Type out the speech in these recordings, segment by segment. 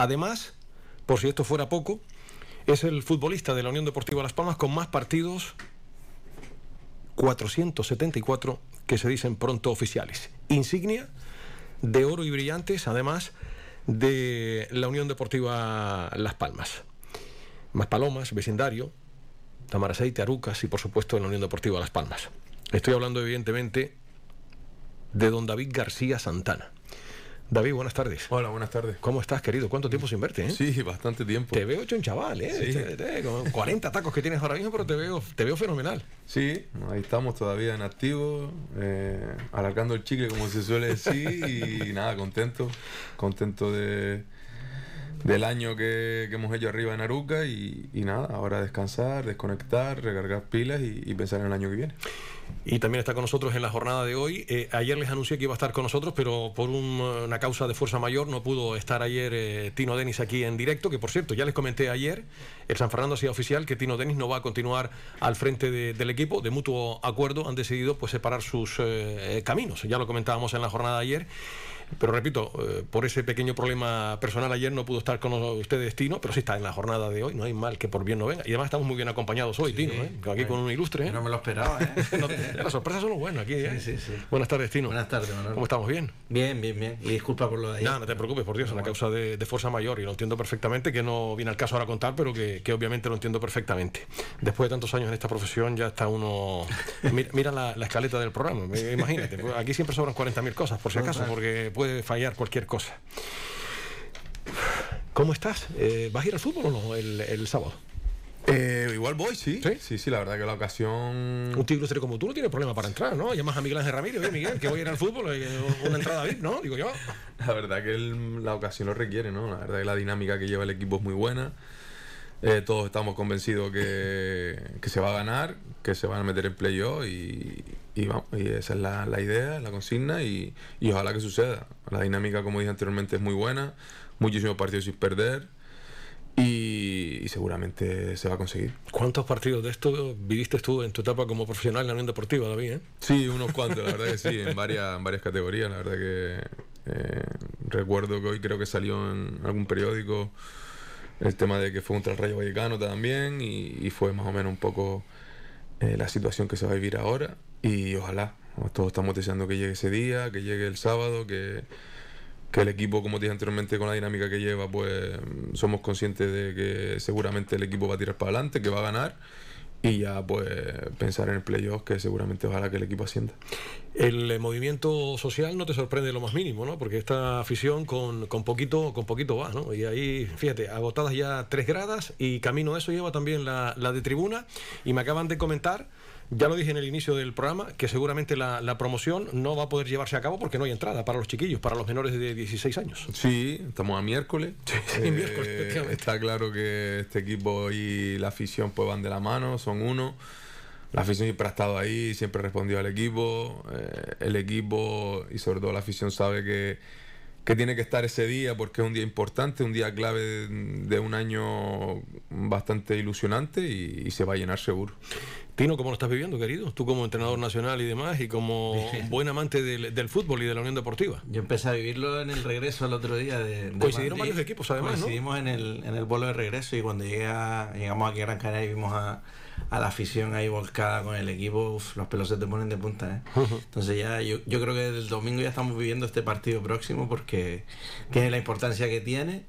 Además, por si esto fuera poco, es el futbolista de la Unión Deportiva Las Palmas con más partidos, 474 que se dicen pronto oficiales. Insignia de oro y brillantes, además de la Unión Deportiva Las Palmas. Más Palomas, vecindario, Tamaraceite, Arucas y por supuesto en la Unión Deportiva Las Palmas. Estoy hablando evidentemente de don David García Santana. David, buenas tardes. Hola, buenas tardes. ¿Cómo estás, querido? ¿Cuánto tiempo sin verte? Eh? Sí, bastante tiempo. Te veo hecho un chaval, ¿eh? Sí. con 40 tacos que tienes ahora mismo, pero te veo, te veo fenomenal. Sí, ahí estamos todavía en activo, eh, alargando el chicle, como se suele decir, y nada, contento, contento de, del año que, hemos hecho arriba en Aruca y, nada, ahora descansar, desconectar, recargar pilas y, pensar en el año que viene. Y también está con nosotros en la jornada de hoy. Eh, ayer les anuncié que iba a estar con nosotros, pero por una causa de fuerza mayor no pudo estar ayer eh, Tino Denis aquí en directo, que por cierto, ya les comenté ayer, el San Fernando ha sido oficial que Tino Denis no va a continuar al frente del equipo, de mutuo acuerdo han decidido pues separar sus eh, caminos, ya lo comentábamos en la jornada de ayer. Pero repito, eh, por ese pequeño problema personal ayer no pudo estar con ustedes, Tino, pero sí está en la jornada de hoy. No hay mal que por bien no venga. Y además estamos muy bien acompañados hoy, Tino, ¿eh? aquí con un ilustre. ¿eh? No me lo esperaba. ¿eh? las sorpresas son lo bueno aquí. ¿eh? Sí, sí, Buenas tardes, Tino. Buenas tardes, Manuel. ¿Cómo estamos? ¿Bien? Bien, bien, bien. Y disculpa por lo de ayer. No, no te preocupes, por Dios, es una causa de, fuerza mayor y lo entiendo perfectamente, que no viene al caso ahora contar, pero que, obviamente lo entiendo perfectamente. Después de tantos años en esta profesión ya está uno... Mira, la, escaleta del programa, imagínate. Pues aquí siempre sobran 40.000 cosas, por si acaso, porque puede fallar cualquier cosa. ¿Cómo estás? Eh, ¿Vas a ir al fútbol o no el, sábado? Eh, igual voy, sí. sí. Sí, la verdad que la ocasión. Un tío como tú no tiene problema para entrar, ¿no? Llamas a Miguel Ángel Ramírez, oye Miguel, que voy a ir al fútbol, eh, una entrada VIP, ¿no? Digo yo. La verdad que la ocasión lo requiere, ¿no? La verdad que la dinámica que lleva el equipo es muy buena. Eh, todos estamos convencidos que, se va a ganar, que se van a meter en playoff y, y, vamos, y esa es la, idea, la consigna y, ojalá que suceda. La dinámica, como dije anteriormente, es muy buena, muchísimos partidos sin perder y, seguramente se va a conseguir. ¿Cuántos partidos de esto viviste tú en tu etapa como profesional en la Unión Deportiva, David? Eh? Sí, unos cuantos, la verdad que sí, en varias, en varias categorías, la verdad que eh, recuerdo que hoy creo que salió en algún periódico el tema de que fue contra el Rayo Vallecano también y, fue más o menos un poco eh, la situación que se va a vivir ahora y ojalá, todos estamos deseando que llegue ese día, que llegue el sábado, que, que el equipo, como dije anteriormente, con la dinámica que lleva, pues somos conscientes de que seguramente el equipo va a tirar para adelante, que va a ganar y ya pues pensar en el playoff que seguramente ojalá que el equipo ascienda. El eh, movimiento social no te sorprende lo más mínimo, ¿no? Porque esta afición con, con, poquito con poquito va, ¿no? Y ahí, fíjate, agotadas ya tres gradas y camino a eso lleva también la, la de tribuna y me acaban de comentar ya lo dije en el inicio del programa, que seguramente la, promoción no va a poder llevarse a cabo porque no hay entrada para los chiquillos, para los menores de 16 años. Sí, estamos a miércoles. Sí, miércoles, eh, Está claro que este equipo y la afición pues van de la mano, son uno. La afición siempre ha estado ahí, siempre ha respondido al equipo. Eh, el equipo y sobre todo la afición sabe que que tiene que estar ese día porque es un día importante, un día clave de, un año bastante ilusionante y, se va a llenar seguro. Tino, ¿cómo lo estás viviendo, querido? Tú como entrenador nacional y demás y como buen amante del, fútbol y de la Unión Deportiva. Yo empecé a vivirlo en el regreso el otro día de, Coincidieron varios equipos además, Coincidimos en, el, en el vuelo de regreso y cuando llegué llegamos aquí a Gran Canaria y vimos a, la afición ahí volcada con el equipo, los pelos se te ponen de punta. ¿eh? Entonces ya yo, yo creo que el domingo ya estamos viviendo este partido próximo porque que tiene la importancia que tiene.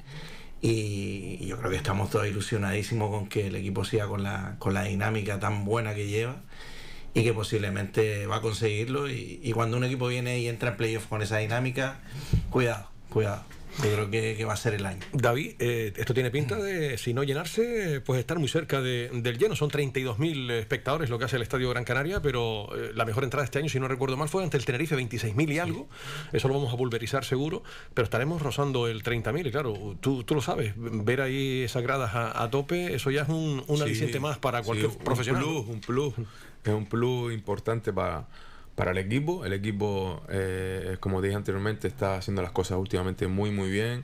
Y yo creo que estamos todos ilusionadísimos con que el equipo siga con la, con la dinámica tan buena que lleva y que posiblemente va a conseguirlo. Y, y cuando un equipo viene y entra en playoff con esa dinámica, cuidado, cuidado. Yo creo que, va a ser el año. David, eh, esto tiene pinta de, si no llenarse, pues estar muy cerca del lleno. Son 32.000 espectadores lo que hace el Estadio Gran Canaria, pero eh, la mejor entrada este año, si no recuerdo mal, fue ante el Tenerife, 26.000 y algo. Eso lo vamos a pulverizar seguro, pero estaremos rozando el 30.000. Y claro, tú, tú, lo sabes, ver ahí esas gradas a, tope, eso ya es un, un aliciente más para cualquier profesional. Un plus, un plus. Es un plus importante para para el equipo. El equipo, eh, como dije anteriormente, está haciendo las cosas últimamente muy, muy bien.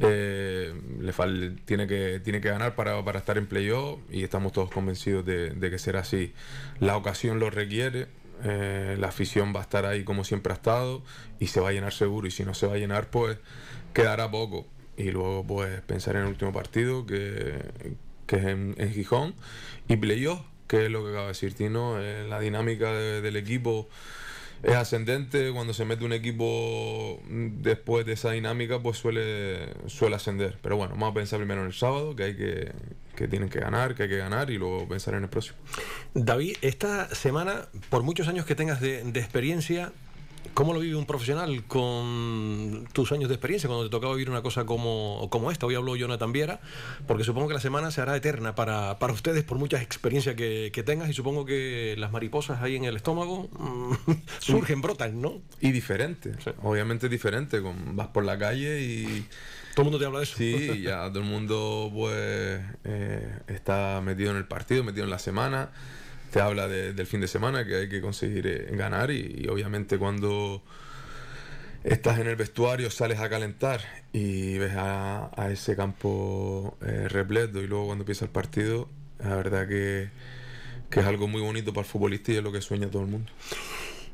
Eh, le tiene, que, tiene que ganar para, estar en playoff y estamos todos convencidos de, que será así. La ocasión lo requiere. Eh, la afición va a estar ahí como siempre ha estado y se va a llenar seguro y si no se va a llenar pues quedará poco y luego pues pensar en el último partido que, que es en, en Gijón y playoff, que es lo que acaba de decir Tino, eh, la dinámica de- del equipo es ascendente, cuando se mete un equipo después de esa dinámica pues suele, suele ascender, pero bueno, vamos a pensar primero en el sábado, que hay que, que tienen que ganar, que hay que ganar y luego pensar en el próximo. David, esta semana, por muchos años que tengas de experiencia, ¿cómo lo vive un profesional con tus años de experiencia cuando te tocaba vivir una cosa como, como esta? Hoy habló Jonathan Viera, porque supongo que la semana se hará eterna para, para ustedes por muchas experiencias que, que tengas y supongo que las mariposas ahí en el estómago mm, surgen, brotan, ¿no? Y diferente, Sí. obviamente diferente, con, vas por la calle y... Todo el mundo te habla de eso. Sí, ya todo el mundo pues eh, está metido en el partido, metido en la semana, te habla de- del fin de semana que hay que conseguir eh, ganar y, obviamente cuando estás en el vestuario sales a calentar y ves a, ese campo eh, repleto y luego cuando empieza el partido, la verdad que, que es algo muy bonito para el futbolista y es lo que sueña todo el mundo.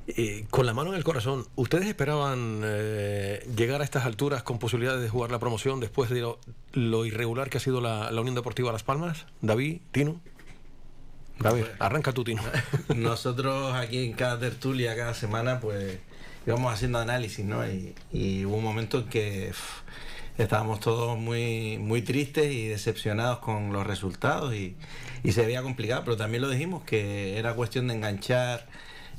Eh, con la mano en el corazón, ¿ustedes esperaban llegar a estas alturas con posibilidades de jugar la promoción después de lo, lo irregular que ha sido la, la Unión Deportiva Las Palmas? David, Tino. David, arranca tú, Tino. Nosotros aquí en cada tertulia, cada semana, pues íbamos haciendo análisis, ¿no? Y, hubo un momento en que estábamos todos muy, muy tristes y decepcionados con los resultados y, y se veía complicado, pero también lo dijimos que era cuestión de enganchar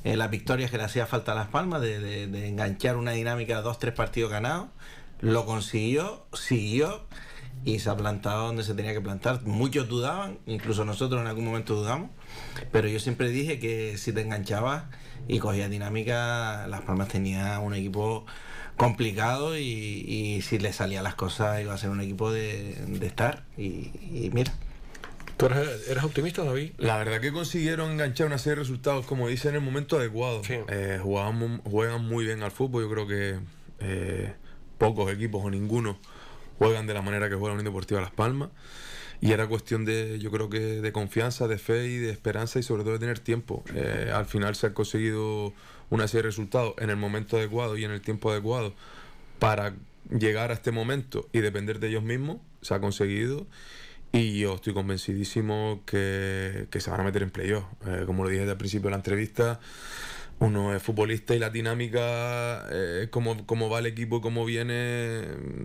eh, las victorias que le hacía falta a Las Palmas, de- de enganchar una dinámica de dos, tres partidos ganados. Lo consiguió, siguió y se ha plantado donde se tenía que plantar. Muchos dudaban, incluso nosotros en algún momento dudamos, pero yo siempre dije que si te enganchabas y cogías dinámica, Las Palmas tenía un equipo complicado y, y si le salían las cosas iba a ser un equipo de, de estar. Y, y mira, ¿Tú eres, eres optimista, David? La verdad que consiguieron enganchar una serie de resultados, como dice, en el momento adecuado. Sí. Eh, jugaban juegan muy bien al fútbol. Yo creo que eh, pocos equipos o ninguno juegan de la manera que juega la Unión Deportiva Las Palmas. Y era cuestión de, yo creo que de confianza, de fe y de esperanza y sobre todo de tener tiempo. Eh, al final se han conseguido una serie de resultados en el momento adecuado y en el tiempo adecuado para llegar a este momento y depender de ellos mismos. Se ha conseguido. Y yo estoy convencidísimo que, que se van a meter en playoff. Eh, como lo dije el principio de la entrevista, uno es futbolista y la dinámica, eh, cómo, cómo va el equipo, cómo viene,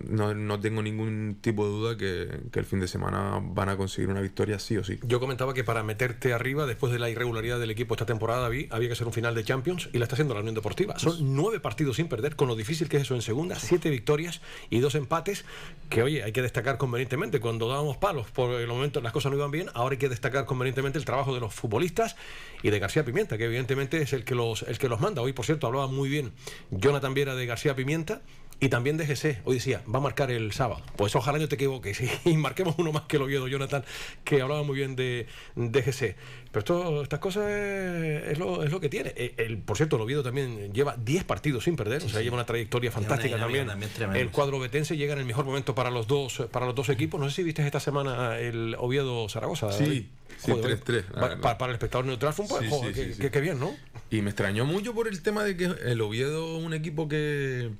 no, no tengo ningún tipo de duda que, que el fin de semana van a conseguir una victoria sí o sí. Yo comentaba que para meterte arriba, después de la irregularidad del equipo esta temporada, David, había que ser un final de Champions y la está haciendo la Unión Deportiva. Son nueve partidos sin perder, con lo difícil que es eso en segunda, siete victorias y dos empates, que oye, hay que destacar convenientemente. Cuando dábamos palos por el momento las cosas no iban bien, ahora hay que destacar convenientemente el trabajo de los futbolistas y de García Pimienta, que evidentemente es el que los, el que los manda. Hoy, por cierto, hablaba muy bien Jonathan Viera de García Pimienta. Y también de GC, hoy decía, va a marcar el sábado. Pues ojalá no te equivoques y marquemos uno más que el Oviedo, Jonathan, que hablaba muy bien de, de GC. Pero esto, estas cosas es, es lo, es lo que tiene. Eh, El, por cierto, el Oviedo también lleva 10 partidos sin perder, o sea, lleva una trayectoria una fantástica también. el sí. cuadro betense llega en el mejor momento para los dos, para los dos equipos. No sé si viste esta semana el Oviedo-Zaragoza. Sí, David. Sí, Joder, 3-3, la pa- verdad. pa- para el espectador neutral fue un poco, Sí, joder, sí, qué, bien, ¿no? Y me extrañó mucho por el tema de que el Oviedo es un equipo que,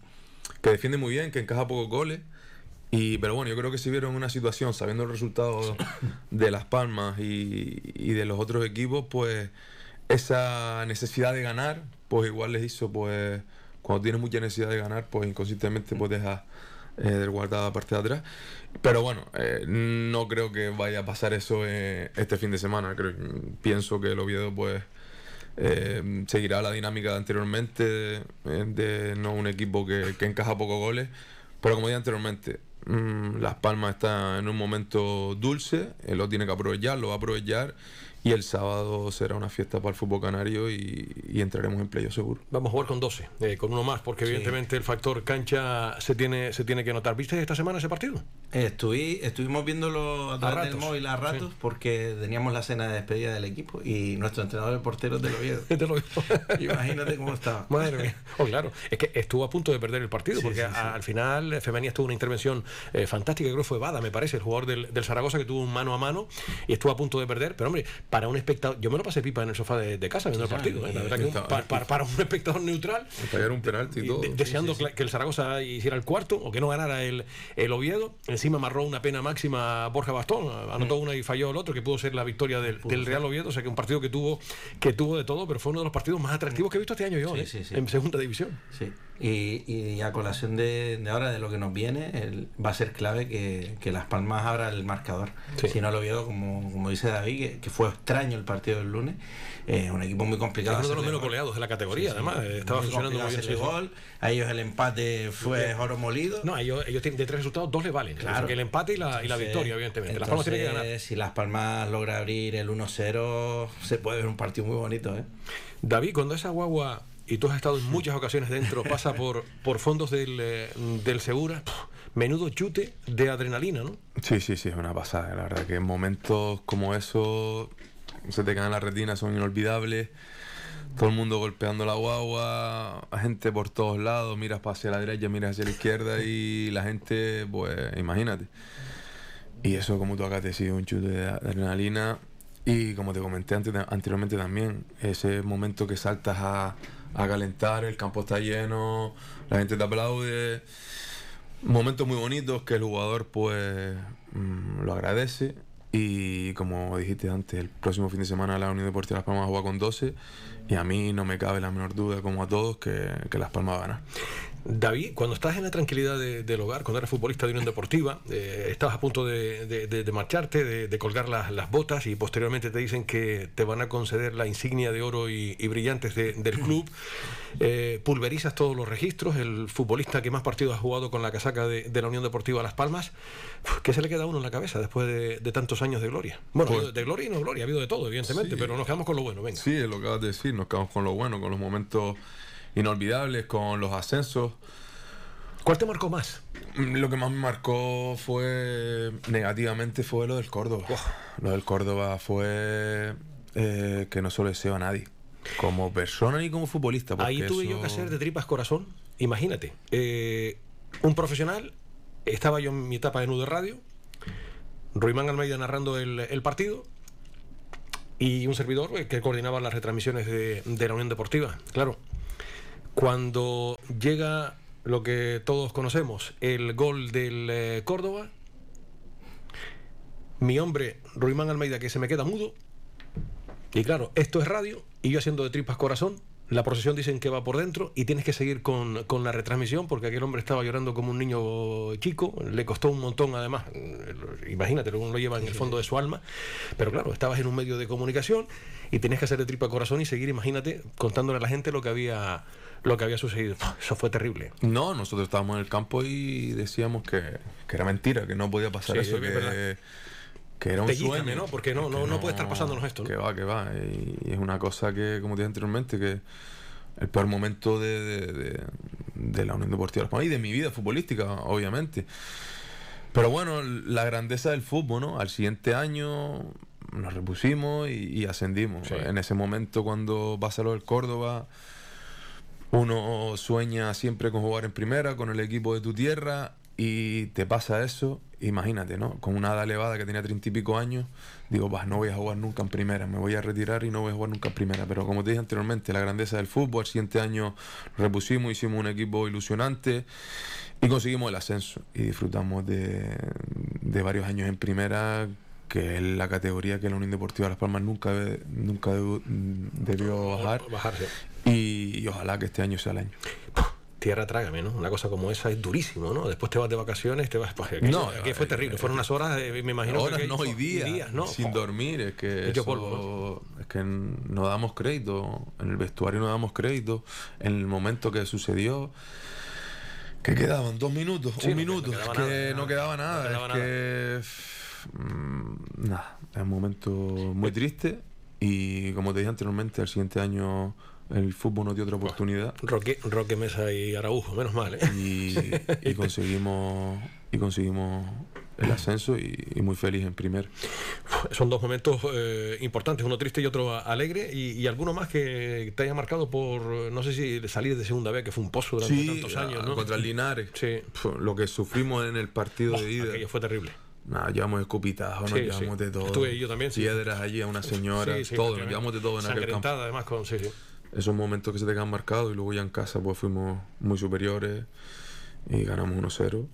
que defiende muy bien, que encaja pocos goles. Y, pero bueno, yo creo que si vieron una situación, sabiendo el resultado de Las Palmas y, y de los otros equipos, pues esa necesidad de ganar, pues igual les hizo, pues cuando tienes mucha necesidad de ganar, pues inconsistentemente pues dejas eh, del guardado parte de atrás. Pero bueno, eh, no creo que vaya a pasar eso eh, este fin de semana. Creo, pienso que el Oviedo pues eh, seguirá la dinámica de anteriormente, de no un equipo que, que encaja pocos goles. Pero como dije anteriormente, mm, Las Palmas está en un momento dulce, lo tiene que aprovechar, lo va a aprovechar. Y el sábado será una fiesta para el fútbol canario y, y entraremos en playo seguro. Vamos a jugar con 12, eh, con uno más, porque evidentemente el factor cancha se tiene, se tiene que notar. ¿Viste esta semana ese partido? Estuvi- estuvimos viéndolo a través del ratos, móvil a ratos sí. porque teníamos la cena de despedida del equipo y nuestro entrenador de porteros del Oviedo. Te lo digo. Imagínate cómo estaba. Madre mía. Oh, claro. Es que estuvo a punto de perder el partido, Sí, porque sí, sí. a- al final eh, Femenía tuvo una intervención eh, fantástica, creo que fue Bada, me parece, el jugador del, del Zaragoza, que tuvo un mano a mano y estuvo a punto de perder. Pero hombre, para un espectador. Yo me lo pasé pipa en el sofá de, casa viendo el partido. ¿eh? La verdad que para, un espectador neutral. un penalti y todo. deseando que el Zaragoza hiciera el cuarto o que no ganara el, el Oviedo. Encima amarró una pena máxima Borja Bastón. Anotó una y falló el otro, que pudo ser la victoria del, Real Oviedo. O sea que un partido que tuvo, que tuvo de todo, pero fue uno de los partidos más atractivos que he visto este año yo, ¿eh? en segunda división. Sí. Y, y, a colación de, de, ahora, de lo que nos viene, va a ser clave que, que, Las Palmas abra el marcador. Si no lo vio, como, como dice David, que, fue extraño el partido del lunes, eh, un equipo muy complicado. uno de los menos goleados de la categoría, además. estaba funcionando muy bien. gol. A ellos el empate fue oro molido. No, ellos, ellos tienen de tres resultados, dos le valen. Claro. Que el empate y la, y la victoria, evidentemente. las Palmas tienen que ganar. Si Las Palmas logra abrir el 1-0, se puede ver un partido muy bonito. ¿eh? David, cuando esa guagua y tú has estado en muchas ocasiones dentro, pasa por, por fondos del, eh, del Segura, menudo chute de adrenalina, ¿no? Sí, sí, sí, es una pasada, la verdad que en momentos como eso se te caen las retinas, son inolvidables. Todo el mundo golpeando la guagua, gente por todos lados, miras hacia la derecha, miras hacia la izquierda y la gente, pues imagínate. Y eso, como tú acá te sido un chute de adrenalina. Y como te comenté antes, anteriormente también, ese momento que saltas a, a calentar, el campo está lleno, la gente te aplaude. Momentos muy bonitos que el jugador pues mm, lo agradece y como dijiste antes, el próximo fin de semana la Unión Deportiva Las Palmas juega con 12 y a mí no me cabe la menor duda, como a todos, que, que Las Palmas va a ganar. David, cuando estás en la tranquilidad del hogar, cuando eres futbolista de Unión Deportiva, eh, estabas a punto de, marcharte, de, colgar las, botas y posteriormente te dicen que te van a conceder la insignia de oro y, brillantes del club. Eh, pulverizas todos los registros, el futbolista que más partidos ha jugado con la casaca de, la Unión Deportiva Las Palmas. ¿Qué se le queda a uno en la cabeza después de, tantos años de gloria? Bueno, pues de gloria y no gloria, ha habido de todo, evidentemente, pero nos quedamos con lo bueno. Venga. Sí, es lo que acabas de decir, nos quedamos con lo bueno, con los momentos inolvidables con los ascensos. ¿Cuál te marcó más? Mm, lo que más me marcó fue negativamente fue lo del Córdoba. Lo del Córdoba fue eh, que no solo deseo a nadie, como persona ni como futbolista. Ahí tuve yo que hacer de tripas corazón. Imagínate, eh, un profesional, estaba yo en mi etapa de nudo de radio, Ruimán Almeida narrando el, partido, y un servidor eh, que coordinaba las retransmisiones de, de, la Unión Deportiva. Claro, cuando llega lo que todos conocemos, el gol del eh, Córdoba, mi hombre Ruimán Almeida que se me queda mudo, y claro, esto es radio, y yo haciendo de tripas corazón, la procesión dicen que va por dentro y tienes que seguir con, la retransmisión porque aquel hombre estaba llorando como un niño chico, le costó un montón además, imagínate, uno lo lleva en el fondo de su alma, pero claro, estabas en un medio de comunicación y tenías que hacer de tripa corazón y seguir, imagínate, contándole a la gente lo que había lo que había sucedido. Eso fue terrible. No, nosotros estábamos en el campo y decíamos que, era mentira, que no podía pasar eso, que, que, era un sueño. ¿no? Porque no, no, no, puede estar pasándonos esto. Que va, que va. Y es una cosa que, como dije anteriormente, que el peor momento de, de, la Unión Deportiva y de mi vida futbolística, obviamente. Pero bueno, la grandeza del fútbol, ¿no? Al siguiente año nos repusimos y, ascendimos. En ese momento, cuando pasa lo del Córdoba uno sueña siempre con jugar en primera, con el equipo de tu tierra, y te pasa eso, imagínate, ¿no? Con una edad elevada que tenía treinta y pico años, digo, bah, no voy a jugar nunca en primera, me voy a retirar y no voy a jugar nunca en primera. Pero como te dije anteriormente, la grandeza del fútbol, el siguiente año repusimos, hicimos un equipo ilusionante y conseguimos el ascenso. Y disfrutamos de, de varios años en primera que es la categoría que la Unión Deportiva Las Palmas nunca, nunca debió bajar. Y, ojalá que este año sea el año. Tierra trágame, ¿no? Una cosa como esa es durísimo, ¿no? Después te vas de vacaciones, te vas. Pues, no, que fue terrible. Fueron unas horas, me imagino. Horas, no, y días, ¿no? Sin dormir, es que. Eso, Es que no damos crédito. En el vestuario no damos crédito. En el momento que sucedió. Que quedaban dos minutos, un minuto, que no quedaba nada. es que Mm, nada, es un momento muy triste y como te dije anteriormente, el siguiente año el fútbol nos dio otra oportunidad. Roque, Roque Mesa y Araujo, menos mal. ¿eh? Y, conseguimos y conseguimos el ascenso y, muy feliz en primer. Son dos momentos eh, importantes, uno triste y otro alegre, y, alguno más que te haya marcado por, no sé si salir de segunda vez, que fue un pozo durante tantos años. ¿no? Contra el Linares. Sí. Lo que sufrimos en el partido de ida. Aquello fue terrible Nada, llevamos escupitajos, nos sí. llevamos de todo. Estuve yo también. Piedras allí a una señora, todo, nos llevamos de todo en aquel campo. Además, con. Sí, sí. Esos momentos que se te quedan marcados y luego ya en casa pues fuimos muy superiores y ganamos 1-0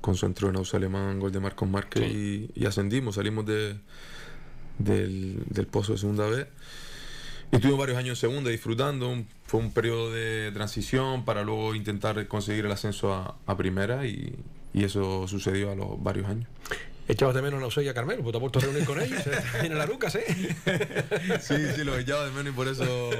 con centro de Nausa Alemán, gol de Marcos Márquez y, y ascendimos, salimos de, del, del pozo de segunda vez. Y estuvimos varios años en segunda disfrutando. un- fue un periodo de transición para luego intentar conseguir el ascenso a, a primera y, y eso sucedió a los varios años. Echabas de menos a Nausea y a Carmelo, pues te has vuelto a reunir con ellos en la Lucas, ¿eh? Sí, sí, lo echaba de menos y por eso...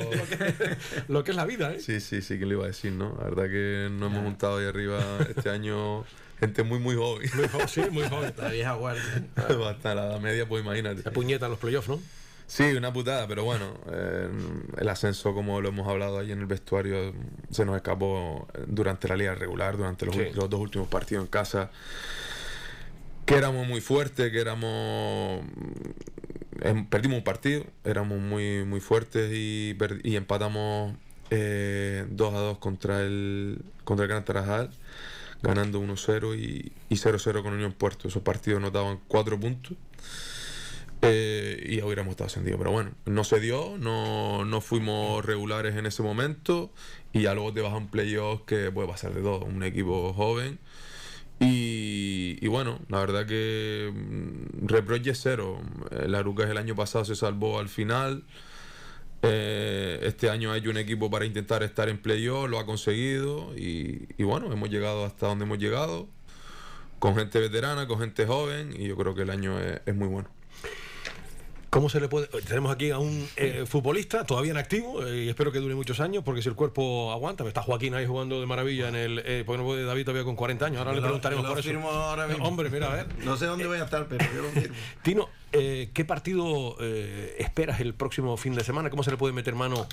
Lo que es la vida, ¿eh? Sí, sí, sí, que le iba a decir, ¿no? La verdad que nos hemos juntado ahí arriba este año gente muy, muy joven. Muy joven, sí, muy joven. La vieja guardia. Hasta la edad media, pues imagínate. Se puñetan los playoffs, ¿no? Sí, una putada, pero bueno, eh, el ascenso, como lo hemos hablado ahí en el vestuario, se nos escapó durante la liga regular, durante los, Sí. los dos últimos partidos en casa. Que éramos muy fuertes, que éramos. em, perdimos un partido, éramos muy, muy fuertes y, empatamos eh, 2 a 2 contra el, contra el Gran Tarajal, ganando 1-0 y, y 0-0 con Unión Puerto. Esos partidos nos daban 4 puntos. Eh, y hubiéramos estado ascendidos. Pero bueno, no se dio, no, no fuimos regulares en ese momento y ya luego te vas a un playoff que puede pasar de todo, un equipo joven. Y, y bueno, la verdad que mm, reproche cero. Eh, La Arucas el año pasado se salvó al final. Eh, este año hay un equipo para intentar estar en playoff, lo ha conseguido y, y bueno, hemos llegado hasta donde hemos llegado, con gente veterana, con gente joven y yo creo que el año es muy bueno. ¿Cómo se le puede.? Tenemos aquí a un eh, futbolista todavía en activo eh, y espero que dure muchos años porque si el cuerpo aguanta, está Joaquín ahí jugando de maravilla en el. Eh, porque no puede David todavía con 40 años, ahora le preguntaremos lo por eso. firmo ahora mismo. Hombre, mira, a ver. No sé dónde voy a estar, pero yo lo firmo. Tino, eh, ¿qué partido eh, esperas el próximo fin de semana? ¿Cómo se le puede meter mano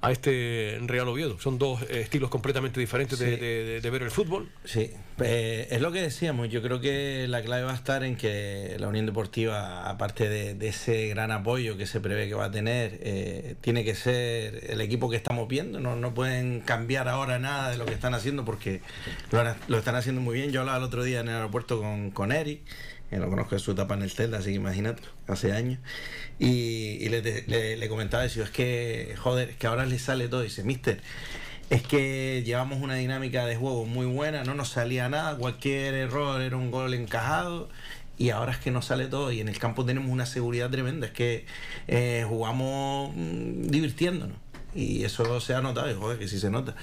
a este Real Oviedo? Son dos eh, estilos completamente diferentes de, Sí. de- de- de ver el fútbol. Sí, eh, es lo que decíamos. Yo creo que la clave va a estar en que la Unión Deportiva, aparte de, de ese gran apoyo que se prevé que va a tener, eh, tiene que ser el equipo que estamos viendo. No, no pueden cambiar ahora nada de lo que están haciendo porque lo, lo están haciendo muy bien. Yo hablaba el otro día en el aeropuerto con, con Eric, que lo conozco su etapa en el Celta, así que imagínate, hace años. Y, y le, le- comentaba eso, es que, joder, es que ahora le sale todo. Dice, mister, es que llevamos una dinámica de juego muy buena, no nos salía nada, cualquier error era un gol encajado y ahora es que nos sale todo y en el campo tenemos una seguridad tremenda, es que eh, jugamos mm, divirtiéndonos. Y eso se ha notado, y joder, que sí se nota.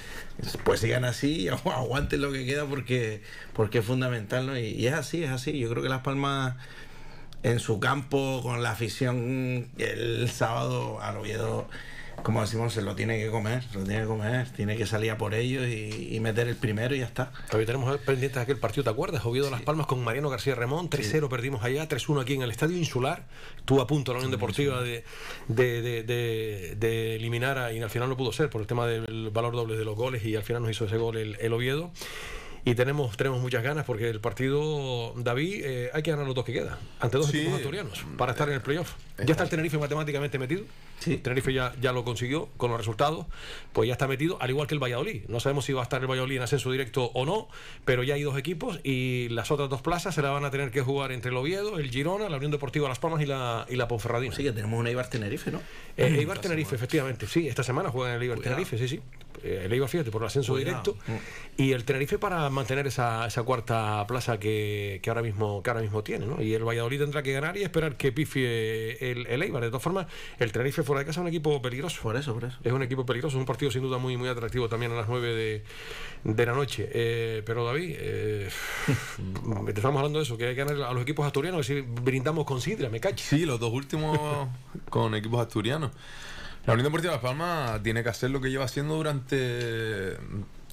Pues sigan así, agu- aguanten lo que queda porque, porque es fundamental, ¿no? Y, y es así, es así. Yo creo que Las Palmas en su campo, con la afición, el sábado al Oviedo, como decimos, se lo tiene que comer, se lo tiene que comer, tiene que salir a por ellos y, y meter el primero y ya está. Todavía tenemos pendientes aquel partido, ¿te acuerdas? Oviedo Las Palmas con Mariano García Remón, 3-0 perdimos allá, 3-1 aquí en el Estadio Insular. Estuvo a punto la Unión Deportiva de, de, de- de- de eliminar a, y al final no pudo ser por el tema del valor doble de los goles y al final nos hizo ese gol el, el Oviedo. Y tenemos, tenemos muchas ganas porque el partido, David, eh, hay que ganar los dos que quedan, ante dos Sí. equipos asturianos, para estar en el playoff. Ya está el Tenerife matemáticamente metido. Sí. Tenerife ya, ya lo consiguió con los resultados, pues ya está metido, al igual que el Valladolid. No sabemos si va a estar el Valladolid en ascenso directo o no, pero ya hay dos equipos y las otras dos plazas se las van a tener que jugar entre el Oviedo, el Girona, la Unión Deportiva Las Palmas y la, y la Ponferradina. Así que tenemos un Eibar Tenerife, ¿no? Eh, Eibar Tenerife, efectivamente, sí, esta semana juegan el Eibar. Tenerife, sí, sí. Eh, El Eibar, fíjate, por el ascenso Cuidado. directo. Y el Tenerife para mantener esa, esa cuarta plaza que, que ahora mismo, que ahora mismo tiene, ¿no? Y el Valladolid tendrá que ganar y esperar que pifie el, el Eibar. De todas formas, el Tenerife fuera de casa es un equipo peligroso. Por eso, por eso. Es un equipo peligroso, es un partido sin duda muy, muy atractivo también a las 9 de, de la noche. Eh, pero David, eh, te estamos hablando de eso, que hay que ganar a los equipos asturianos, que si brindamos con sidra, me cacho. Sí, los dos últimos con equipos asturianos. La Unión Deportiva Las Palmas tiene que hacer lo que lleva haciendo durante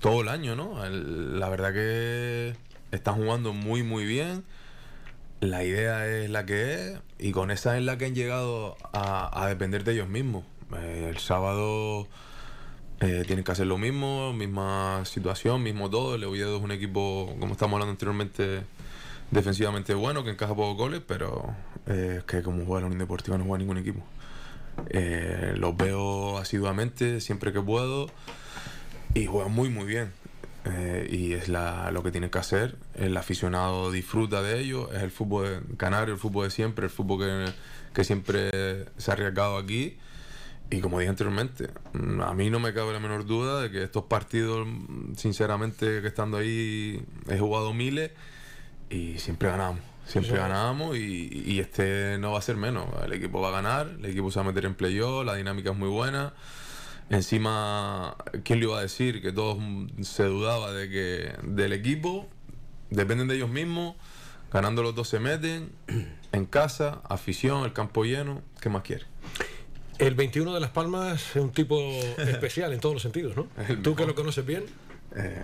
todo el año, ¿no? La verdad que están jugando muy, muy bien. La idea es la que es y con esa es la que han llegado a, a depender de ellos mismos. Eh, el sábado eh, tienen que hacer lo mismo, misma situación, mismo todo. El Oviedo es un equipo, como estamos hablando anteriormente, defensivamente bueno, que encaja pocos goles, pero eh, es que como juega la Unión Deportiva no juega ningún equipo. Eh, los veo asiduamente siempre que puedo y juegan muy muy bien. eh, y es la, lo que tiene que hacer. El aficionado disfruta de ello, es el fútbol canario, el fútbol de siempre, el fútbol que, que siempre se ha arriesgado aquí. Y como dije anteriormente, a mí no me cabe la menor duda de que estos partidos, sinceramente, que estando ahí, he jugado miles y siempre ganamos. Siempre ganamos y, y este no va a ser menos. El equipo va a ganar, el equipo se va a meter en playoff, la dinámica es muy buena. Encima, ¿quién le iba a decir? Que todos se dudaba de que del equipo, dependen de ellos mismos, ganando los dos se meten, en casa, afición, el campo lleno, ¿qué más quiere? El 21 de Las Palmas es un tipo especial en todos los sentidos, ¿no? Tú que lo conoces bien. Eh,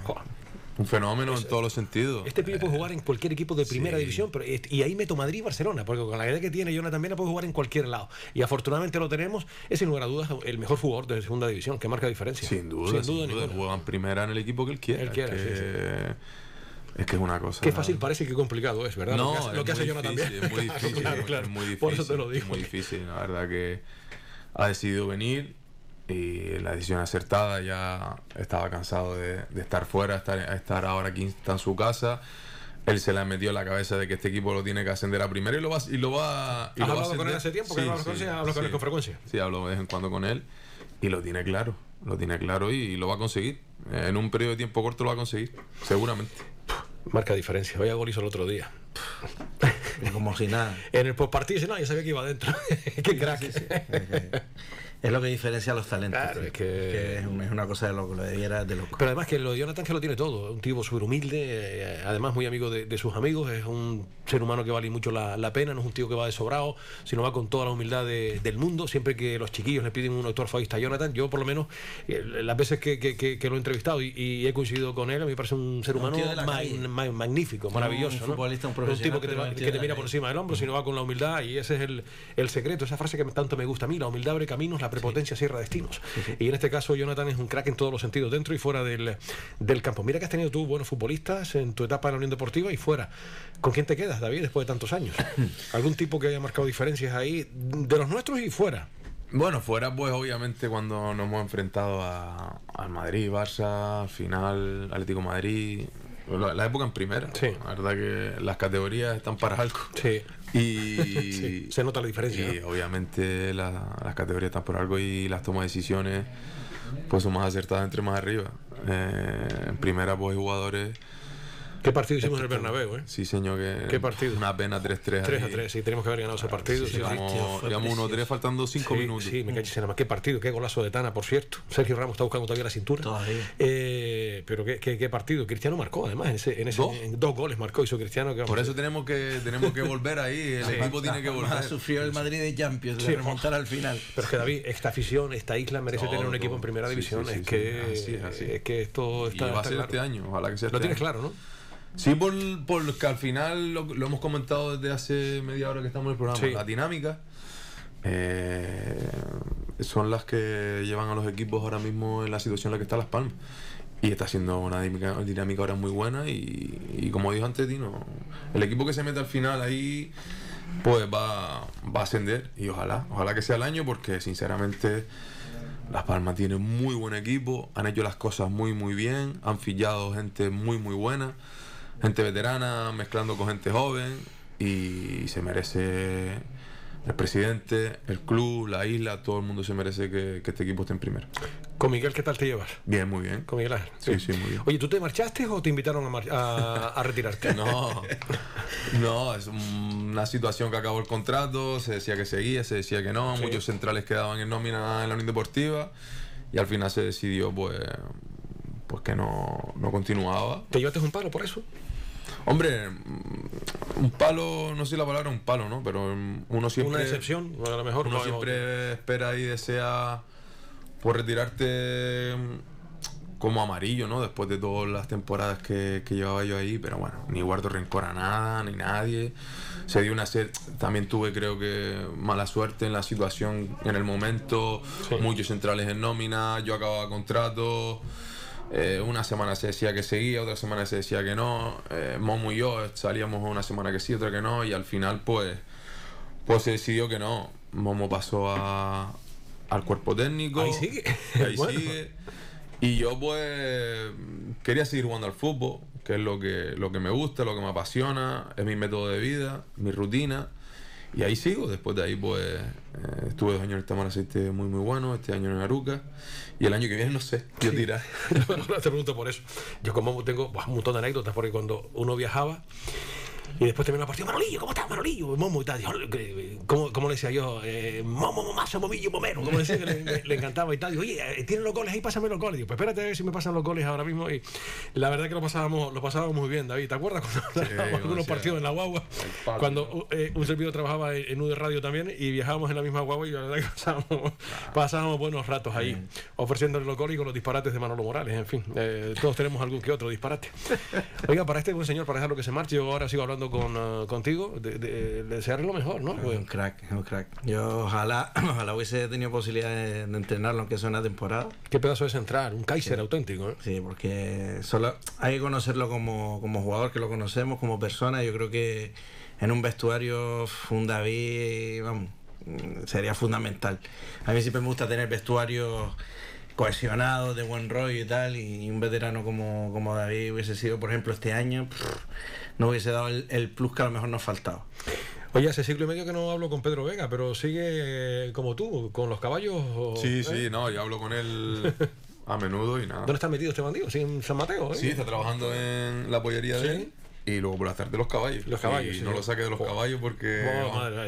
un fenómeno en todos los sentidos. Este pibe puede jugar en cualquier equipo de primera sí. división, pero, y ahí meto Madrid y Barcelona, porque con la idea que tiene Jonathan también puede jugar en cualquier lado. Y afortunadamente lo tenemos, es sin lugar a dudas el mejor jugador de segunda división, que marca diferencia. Sin duda, sin duda. Sin duda juega en primera en el equipo que él quiera. Él quiera, es, que, sí, sí. es que es una cosa. Qué fácil parece que complicado es, ¿verdad? No, lo que hace, lo que hace Jonathan difícil, Es muy difícil, claro, claro. es muy difícil. Por eso te lo digo. Es muy difícil, la verdad que ha decidido venir y la decisión acertada, ya estaba cansado de, de estar fuera, estar, estar ahora aquí está en su casa. Él se le ha metido en la cabeza de que este equipo lo tiene que ascender a primera y lo va, y lo va, y ¿Has lo va a hablado con él hace tiempo? Sí, ¿Hablas sí, con, sí, con frecuencia? Sí, hablo de vez en cuando con él y lo tiene claro, lo tiene claro y, y lo va a conseguir. En un periodo de tiempo corto lo va a conseguir, seguramente. Marca diferencia. Vaya gol hizo el otro día. Como si nada. En el postpartido dice, no, ya sabía que iba adentro. Qué crack. Es lo que diferencia a los talentos. Claro, es que... que es, una cosa de loco, lo de de loco. Pero además que lo de Jonathan que lo tiene todo, un tipo súper humilde, eh, además muy amigo de, de, sus amigos, es un ser humano que vale mucho la, la, pena, no es un tío que va de sobrado, sino va con toda la humildad de, del mundo, siempre que los chiquillos le piden un autor a Jonathan, yo por lo menos eh, las veces que, que, que, lo he entrevistado y, y, he coincidido con él, a mí me parece un ser humano un ma ma magnífico, maravilloso. Un futbolista, un profesional. Un tipo que te, va, que te mira por encima del hombro, sino va con la humildad y ese es el, el secreto, esa frase que tanto me gusta a mí, la humildad abre caminos, la prepotencia cierra destinos. Sí, sí. Y en este caso Jonathan es un crack en todos los sentidos, dentro y fuera del, del, campo. Mira que has tenido tú buenos futbolistas en tu etapa en la Unión Deportiva y fuera. ¿Con quién te quedas, David, después de tantos años? ¿Algún tipo que haya marcado diferencias ahí de los nuestros y fuera? Bueno, fuera pues obviamente cuando nos hemos enfrentado a, al Madrid, Barça, al final Atlético Madrid, la, la, época en primera. Sí. La verdad que las categorías están para algo. Sí. Y sí, se nota la diferencia. Y ¿no? obviamente la, las categorías están por algo y las tomas de decisiones pues son más acertadas entre más arriba. Eh, en primera pues hay jugadores ¿Qué partido hicimos en el Bernabéu, eh? Sí, señor. Que ¿Qué partido? Una pena 3-3. 3-3, sí, tenemos que haber ganado ese partido. Sí, Llevamos 1-3 faltando 5 sí, minutos. Sí, me caché nada más. Qué partido, qué golazo de Tana, por cierto. Sergio Ramos está buscando todavía la cintura. Todavía. Eh, pero qué, qué, qué, partido. Cristiano marcó, además, en ese, en ese ¿Dos? En dos goles marcó, hizo Cristiano. Que, por eso tenemos que, tenemos que volver ahí. El equipo tiene que volver. Sufrió el Madrid de Champions, de remontar al final. Pero es que David, esta afición, esta isla merece todo, tener un equipo en primera división. es, que, así es, así. es que esto está. Y va a ser este año, ojalá que sea. Lo este tienes claro, ¿no? Sí, por, por que al final lo, lo, hemos comentado desde hace media hora que estamos en el programa. Sí. La dinámica eh, son las que llevan a los equipos ahora mismo en la situación en la que está Las Palmas. Y está siendo una dinámica, dinámica ahora muy buena. Y, y, como dijo antes Tino, el equipo que se mete al final ahí, pues va, va a ascender. Y ojalá, ojalá que sea el año, porque sinceramente. Las Palmas tiene muy buen equipo, han hecho las cosas muy muy bien, han fillado gente muy muy buena, gente veterana mezclando con gente joven y se merece el presidente, el club, la isla, todo el mundo se merece que, que este equipo esté en primero. ¿Con Miguel qué tal te llevas? Bien, muy bien. ¿Con Miguel Ángel? Sí, sí, muy bien. Oye, ¿tú te marchaste o te invitaron a, a, a retirarte? no, no, es una situación que acabó el contrato, se decía que seguía, se decía que no, sí. muchos centrales quedaban en nómina en la Unión Deportiva y al final se decidió pues, pues que no, no continuaba. ¿Te llevaste un palo por eso? Hombre, un palo, no sé la palabra un palo, ¿no? Pero uno siempre. Una decepción, a lo mejor. Uno no siempre espera y desea por retirarte como amarillo, ¿no? Después de todas las temporadas que, que, llevaba yo ahí, pero bueno, ni guardo rencor a nada, ni nadie. Se dio una serie, también tuve creo que mala suerte en la situación en el momento, sí. muchos centrales en nómina, yo acababa contrato. Eh, una semana se decía que seguía, otra semana se decía que no. Eh, Momo y yo salíamos una semana que sí, otra que no, y al final, pues, pues se decidió que no. Momo pasó a, al cuerpo técnico. Ahí sigue. Ahí bueno. sigue. Y yo pues quería seguir jugando al fútbol, que es lo que, lo que me gusta, lo que me apasiona, es mi método de vida, mi rutina. Y ahí sigo, después de ahí pues eh, estuve dos años en el Tamar Aceite muy muy bueno, este año en Aruca y el año que viene no sé, yo dirá. no, te pregunto por eso. Yo como tengo un montón de anécdotas porque cuando uno viajaba y después terminó la partida, Manolillo, ¿cómo estás, Manolillo? Momo y tal. ¿Cómo, ¿Cómo, le decía yo? Eh, Momo, Momazo, Momillo, Momero. Como decía que le, le, encantaba y tal. Digo, oye, eh, ¿tienen los goles ahí? Pásame los goles. Digo, pues espérate a ver si me pasan los goles ahora mismo. Y la verdad que lo pasábamos, lo pasábamos muy bien, David. ¿Te acuerdas cuando sí, algunos partidos en la guagua? Cuando eh, un servidor trabajaba en UD Radio también y viajábamos en la misma guagua y la verdad que pasábamos, pasábamos buenos ratos ahí, mm. ofreciéndole los goles y con los disparates de Manolo Morales. En fin, eh, todos tenemos algún que otro disparate. Oiga, para este buen señor, para dejarlo que se marche, yo ahora sigo hablando con, uh, con de, de, desearle lo mejor, ¿no? un crack, un crack. Yo ojalá, ojalá hubiese tenido posibilidad de, entrenarlo, aunque sea una temporada. Qué pedazo es entrar, un Kaiser auténtico, ¿eh? Sí, porque solo hay que conocerlo como, como jugador, que lo conocemos, como persona. Yo creo que en un vestuario, un David, vamos, sería fundamental. A mí siempre me gusta tener vestuarios cohesionados, de buen rollo y tal, y un veterano como, como David hubiese sido, por ejemplo, este año no hubiese dado el, plus que a lo mejor nos faltaba. Oye, hace siglo y medio que no hablo con Pedro Vega, pero sigue como tú, con los caballos. sí, sí, ¿eh? no, yo hablo con él a menudo y nada. ¿Dónde está metido este bandido? ¿Sí, en San Mateo? ¿eh? Sí, está trabajando en la pollería de él. Y luego por hacer de los caballos. Los caballos. Y no lo saque de los caballos porque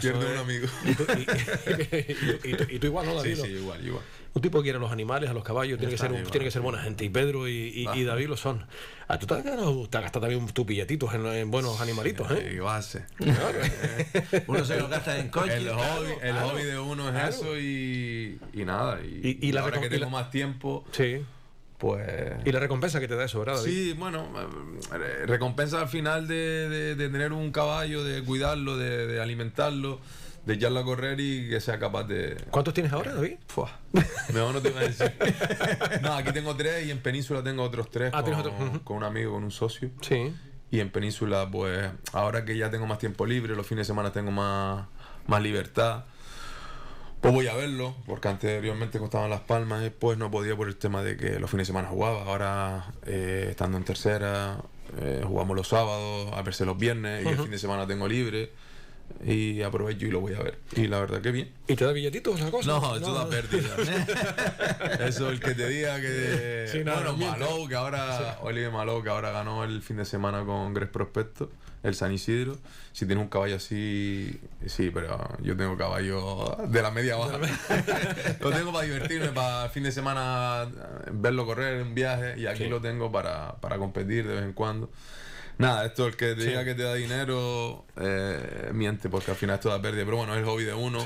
pierde un amigo. Y tú, igual, ¿no, David? Sí, sí, igual, igual. Un tipo que quiere a los animales, a los caballos, tiene que, ser, tiene que ser buena gente. Y Pedro y, David lo son. Ah, tú te has, gastado también tus billetitos en, buenos animalitos, ¿eh? Sí, base. uno se lo gasta en coche. El, hobby, el hobby de uno es eso y, y nada. Y, y, la ahora que tengo más tiempo. Sí pues... Y la recompensa que te da eso, ¿verdad? Sí, bueno, eh, recompensa al final de, tener un caballo, de cuidarlo, de, alimentarlo, de echarlo a correr y que sea capaz de... ¿Cuántos tienes ahora, David? Mejor no te a decir. no, aquí tengo tres y en Península tengo otros tres ah, con, con un amigo, con un socio. Sí. Y en Península, pues, ahora que ya tengo más tiempo libre, los fines de semana tengo más, más libertad pues voy a verlo, porque anteriormente costaba Las Palmas, después no podía por el tema de que los fines de semana jugaba. Ahora, eh, estando en tercera, eh, jugamos los sábados, a verse los viernes, y el fin de semana tengo libre y aprovecho y lo voy a ver. Y la verdad que bien. ¿Y te da billetitos esa cosa? No, eso da pérdida. eso el que te diga que. bueno, Malou, que ahora. Oliver Malou, que ahora ganó el fin de semana con Gres Prospecto, el San Isidro. Si tienes un caballo así. Sí, pero yo tengo caballo de la media baja. lo tengo para divertirme, para el fin de semana verlo correr en viaje. Y aquí lo tengo para, para competir de vez en cuando. Nada, esto el que te diga que te da dinero eh, miente, porque al final esto da pérdida. Pero bueno, es el hobby de uno.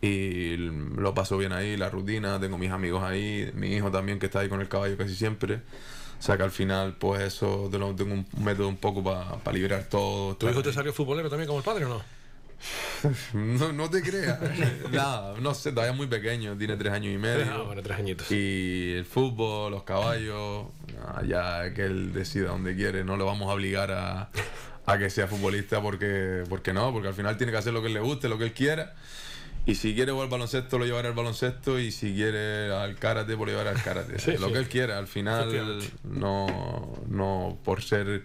Y lo paso bien ahí, la rutina, tengo mis amigos ahí, mi hijo también que está ahí con el caballo casi siempre. O sea que al final, pues eso, tengo un método un poco para liberar todo. ¿Tu hijo te salió futbolero también como el padre o no? No, no te creas. Nada, no sé, todavía es muy pequeño, tiene tres años y medio. Ah, bueno, tres añitos. Y el fútbol, los caballos, ya que él decida donde quiere, no lo vamos a obligar a, a que sea futbolista porque, porque no, porque al final tiene que hacer lo que le guste, lo que él quiera. Y si quiere jugar al baloncesto, lo llevará al baloncesto. Y si quiere al karate, pues lo llevará al karate. lo que él quiera. Al final, no, no por ser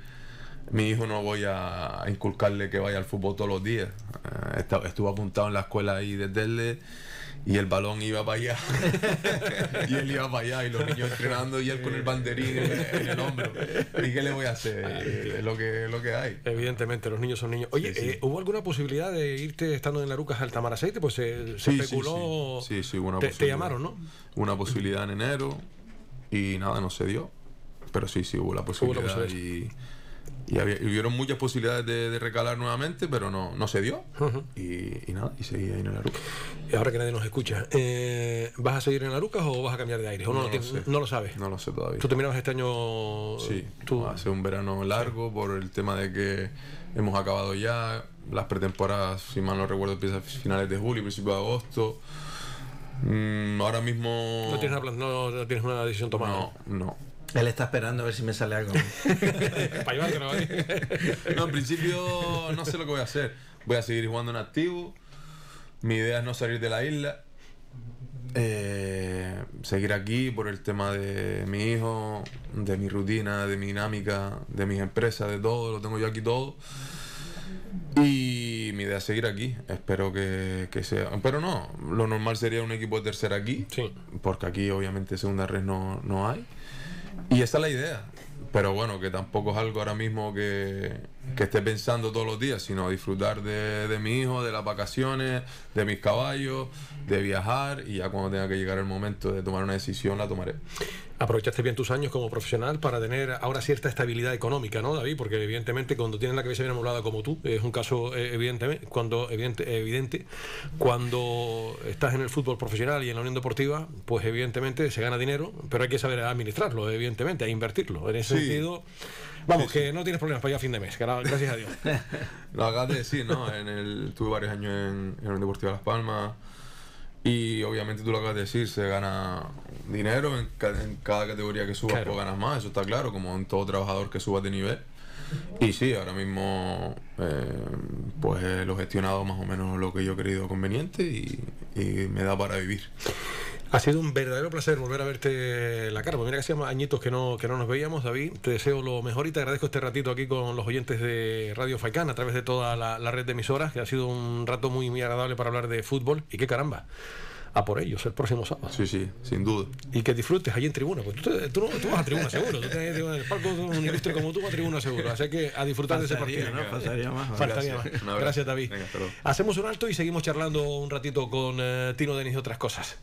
mi hijo no voy a inculcarle que vaya al fútbol todos los días. Eh, estuvo apuntado en la escuela ahí desde el y el balón iba para allá. y él iba para allá y los niños entrenando y él con el banderín en, el hombro. ¿Y qué le voy a hacer? Es lo que, lo que hay. Evidentemente, los niños son niños. Oye, eh, ¿hubo alguna posibilidad de irte estando en la Rucas al Tamar Aceite? Pues se, especuló. Sí, sí, una te, te, llamaron, ¿no? Una posibilidad en enero y nada, no se dio. Pero sí, sí, hubo la posibilidad. Hubo la posibilidad. Y, y, había, hubieron muchas posibilidades de, recalar nuevamente, pero no, no se dio. y, nada, y seguí ahí en la Arucas. Y ahora que nadie nos escucha, eh, ¿vas a seguir en Arucas o vas a cambiar de aire? ¿O no, lo, lo, sabes? No lo sé todavía. ¿Tú terminabas este año? Sí, ¿tú? hace un verano largo por el tema de que hemos acabado ya. Las pretemporadas, si mal no recuerdo, empiezan finales de julio, principios de agosto. Mm, ahora mismo. ¿No tienes, una, no, no tienes una decisión tomada? No, no. Él está esperando a ver si me sale algo. Para ¿no? no, en principio no sé lo que voy a hacer. Voy a seguir jugando en activo. Mi idea es no salir de la isla. eh, seguir aquí por el tema de mi hijo, de mi rutina, de mi dinámica, de mis empresas, de todo, lo tengo yo aquí todo. Y mi idea es seguir aquí. Espero que, sea. Pero no, lo normal sería un equipo de tercera aquí. Porque aquí, obviamente, segunda red no, no hay. Y esa es la idea. Pero bueno, que tampoco es algo ahora mismo que, que esté pensando todos los días, sino disfrutar de, de, mi hijo, de las vacaciones, de mis caballos, de viajar y ya cuando tenga que llegar el momento de tomar una decisión la tomaré. Aprovechaste bien tus años como profesional para tener ahora cierta estabilidad económica, ¿no, David? Porque evidentemente cuando tienes la cabeza bien amueblada como tú, es un caso eh, evidente, cuando, evidente, evidente, cuando estás en el fútbol profesional y en la Unión Deportiva, pues evidentemente se gana dinero, pero hay que saber administrarlo, evidentemente, a invertirlo. En ese sentido... Vamos, que no tienes problemas para ir a fin de mes, gracias a Dios. Lo acabas de decir, ¿no? En el, tuve varios años en, en el Deportivo Las Palmas y obviamente tú lo acabas de decir, se gana dinero en, cada categoría que subas, pues ganas más, eso está claro, como en todo trabajador que subas de nivel. Y sí, ahora mismo eh, pues lo he gestionado más o menos lo que yo he querido conveniente y, y me da para vivir. Ha sido un verdadero placer volver a verte la cara. Pues mira que hacíamos añitos que no, que no nos veíamos, David. Te deseo lo mejor y te agradezco este ratito aquí con los oyentes de Radio Faicán a través de toda la, red de emisoras, que ha sido un rato muy, muy agradable para hablar de fútbol. Y qué caramba a por ellos el próximo sábado. Sí, sí, sin duda. Y que disfrutes allí en tribuna, pues tú, tú, vas a tribuna seguro, tú tienes el palco de un ilustre como tú a tribuna seguro, así que a disfrutar de ese partido. ¿no? Faltaría más. Faltaría más. Gracias, David. Hacemos un alto y seguimos charlando un ratito con eh, Tino Denis y otras cosas.